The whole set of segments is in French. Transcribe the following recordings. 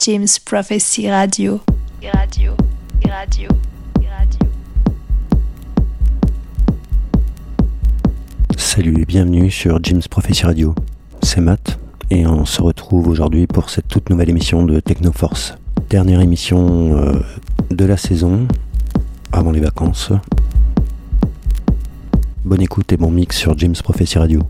James Prophecy Radio. Radio, radio, radio. Salut et bienvenue sur James Prophecy Radio. C'est Matt et on se retrouve aujourd'hui pour cette toute nouvelle émission de Technoforce. Dernière émission euh, de la saison avant les vacances. Bonne écoute et bon mix sur James Prophecy Radio.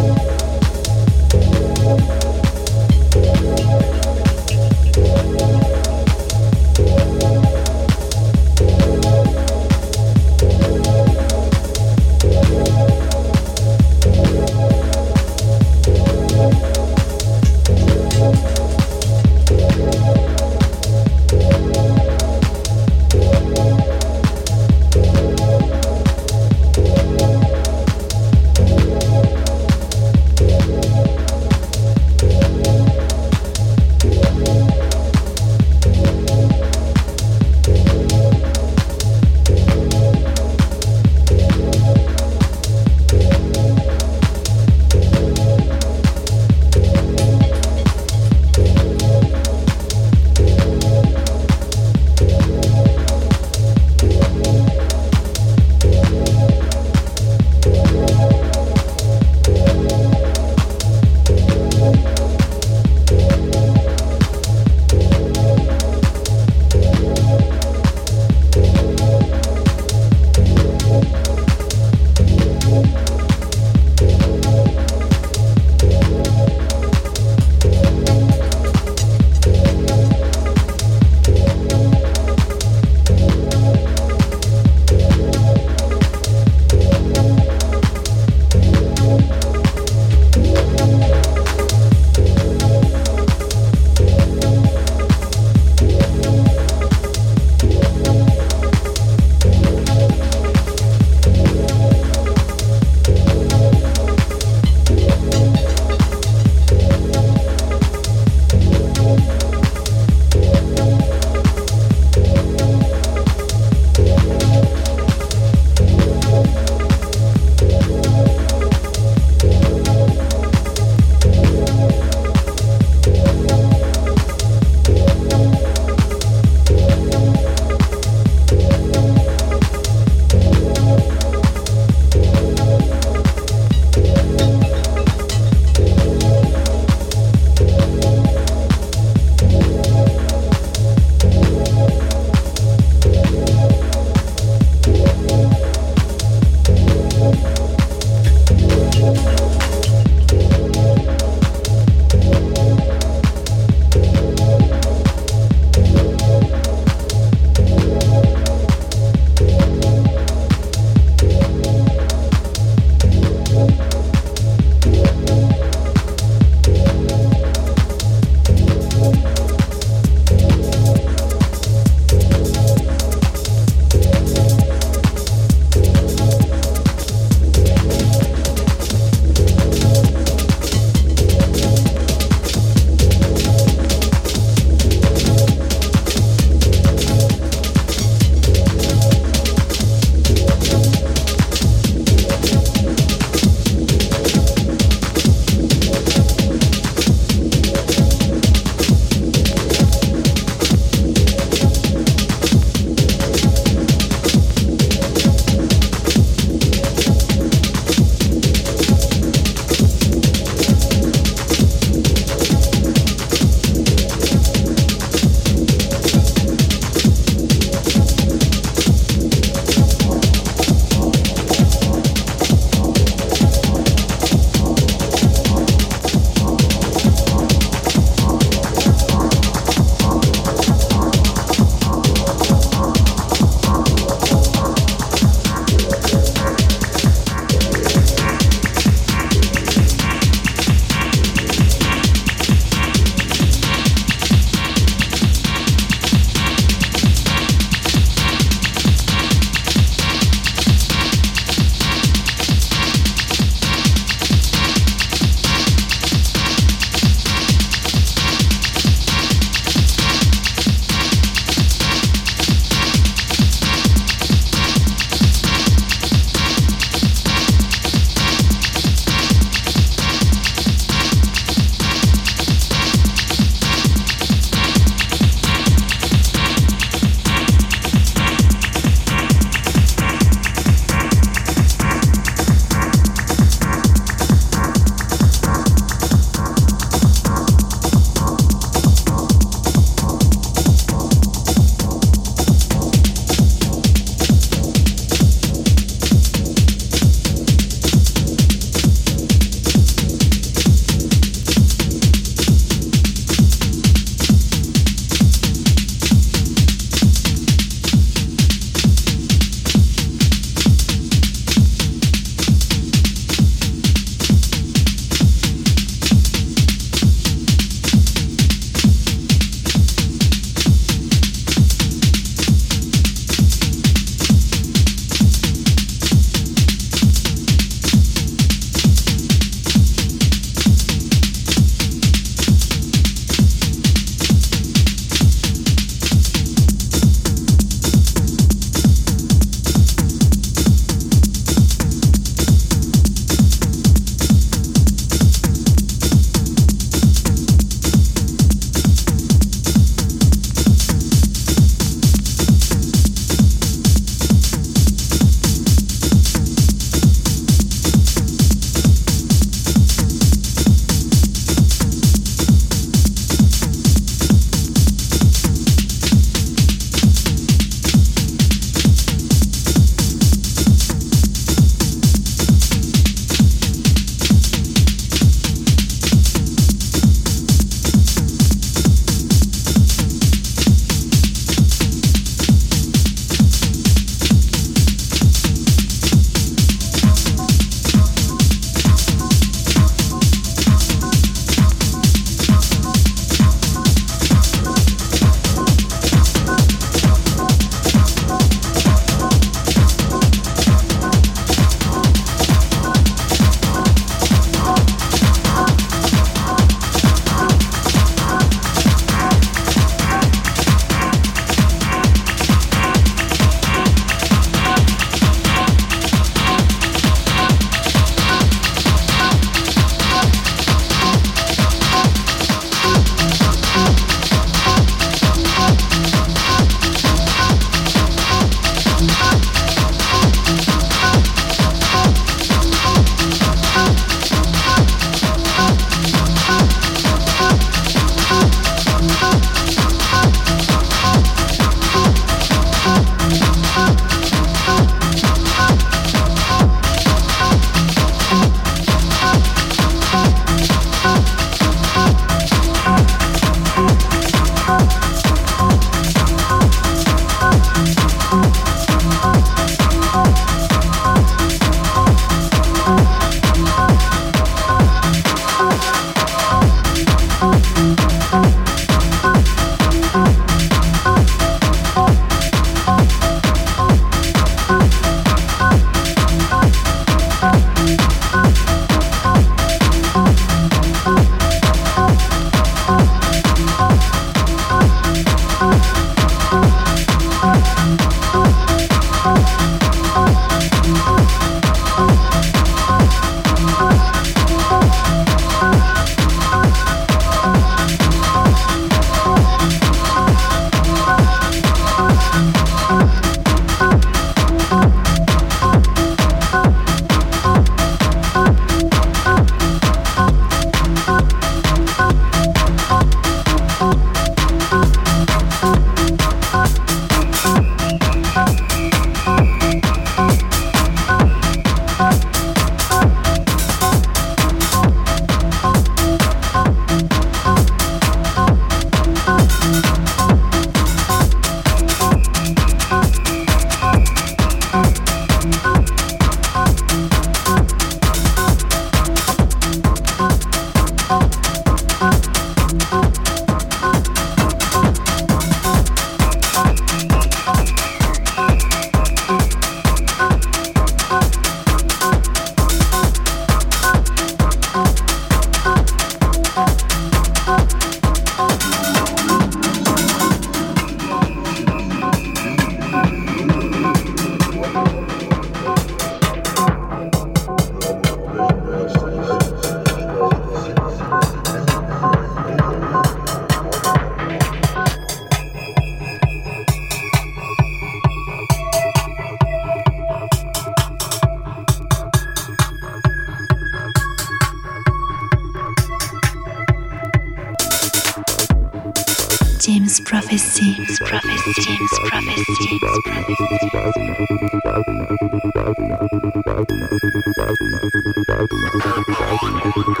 Thank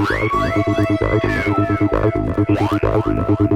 you.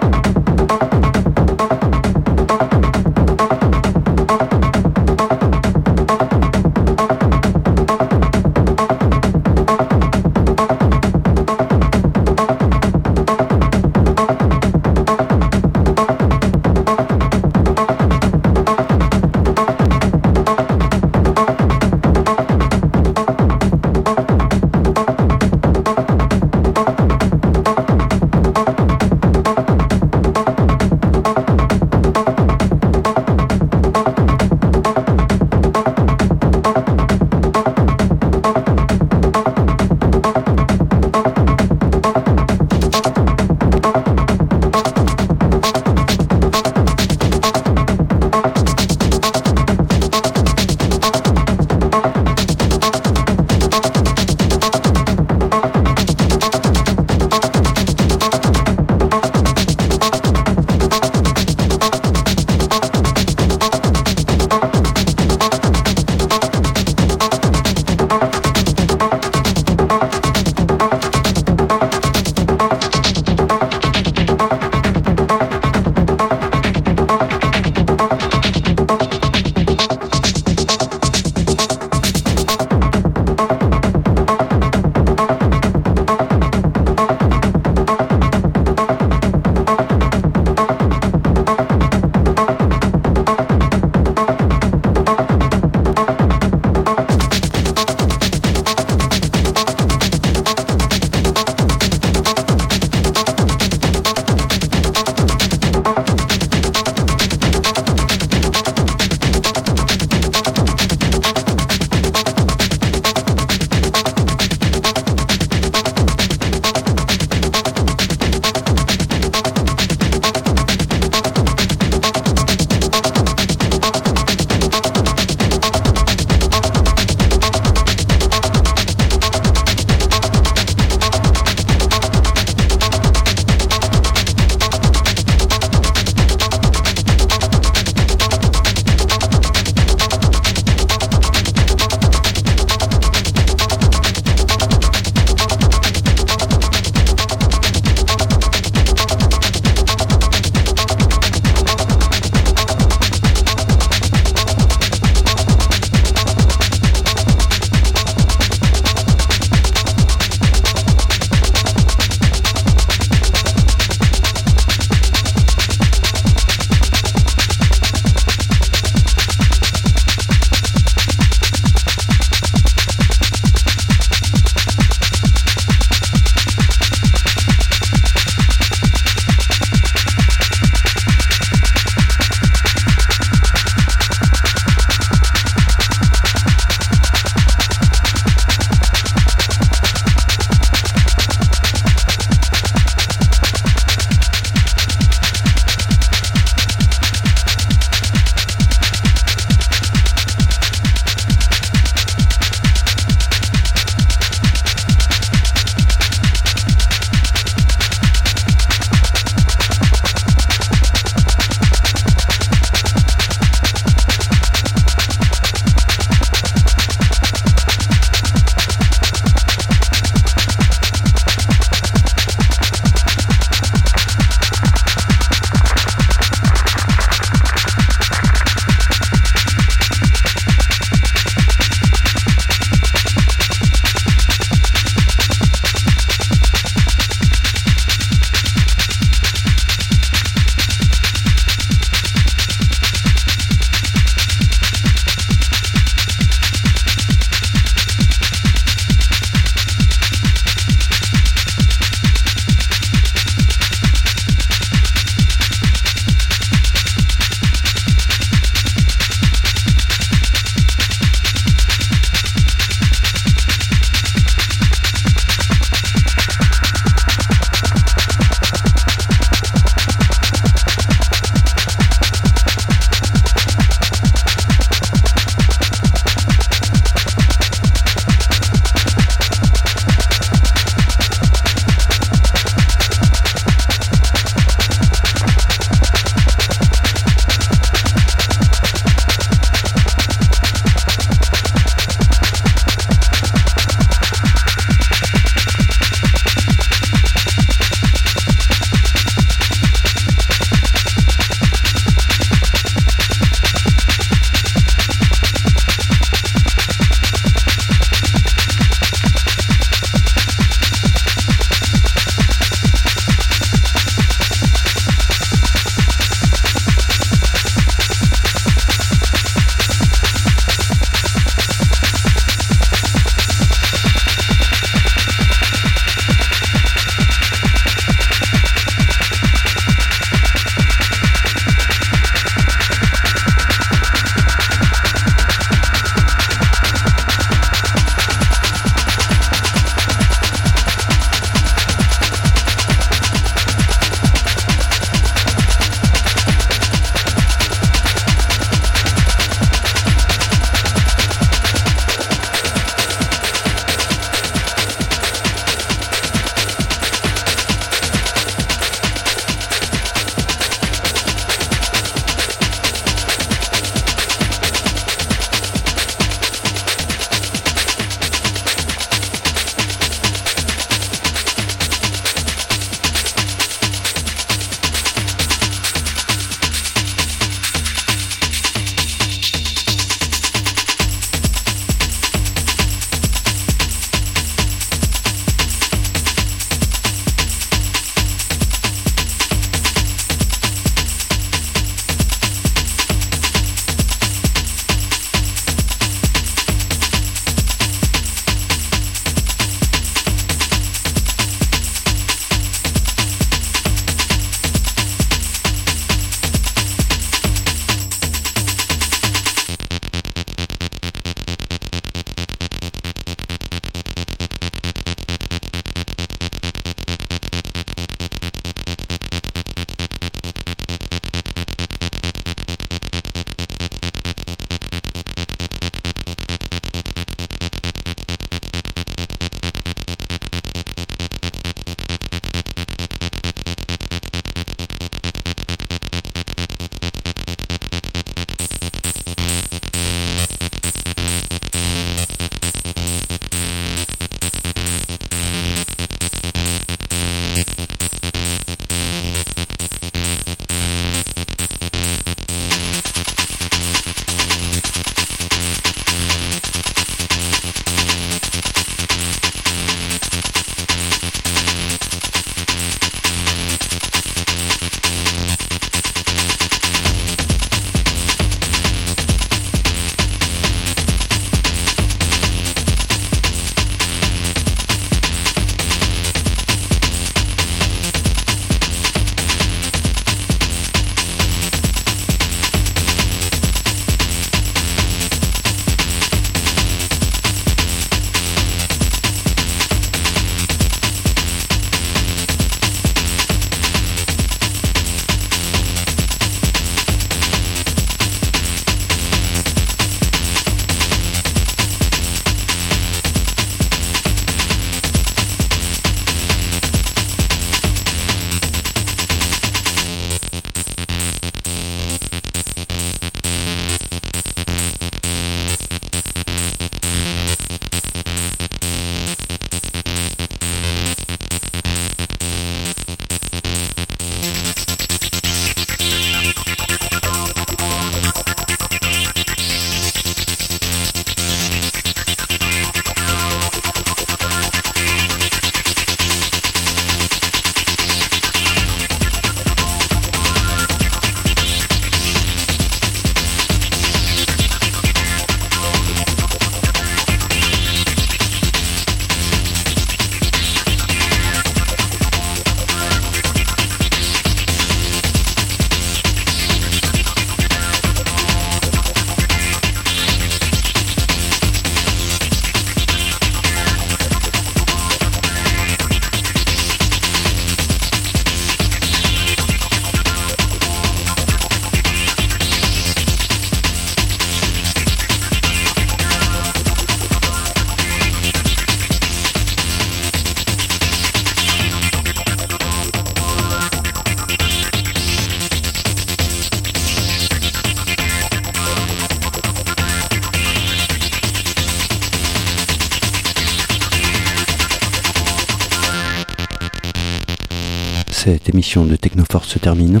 émission de Technoforce se termine.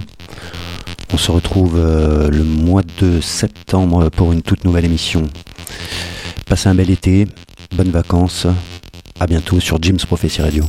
On se retrouve euh, le mois de septembre pour une toute nouvelle émission. Passez un bel été, bonnes vacances, à bientôt sur Jim's Prophecy Radio.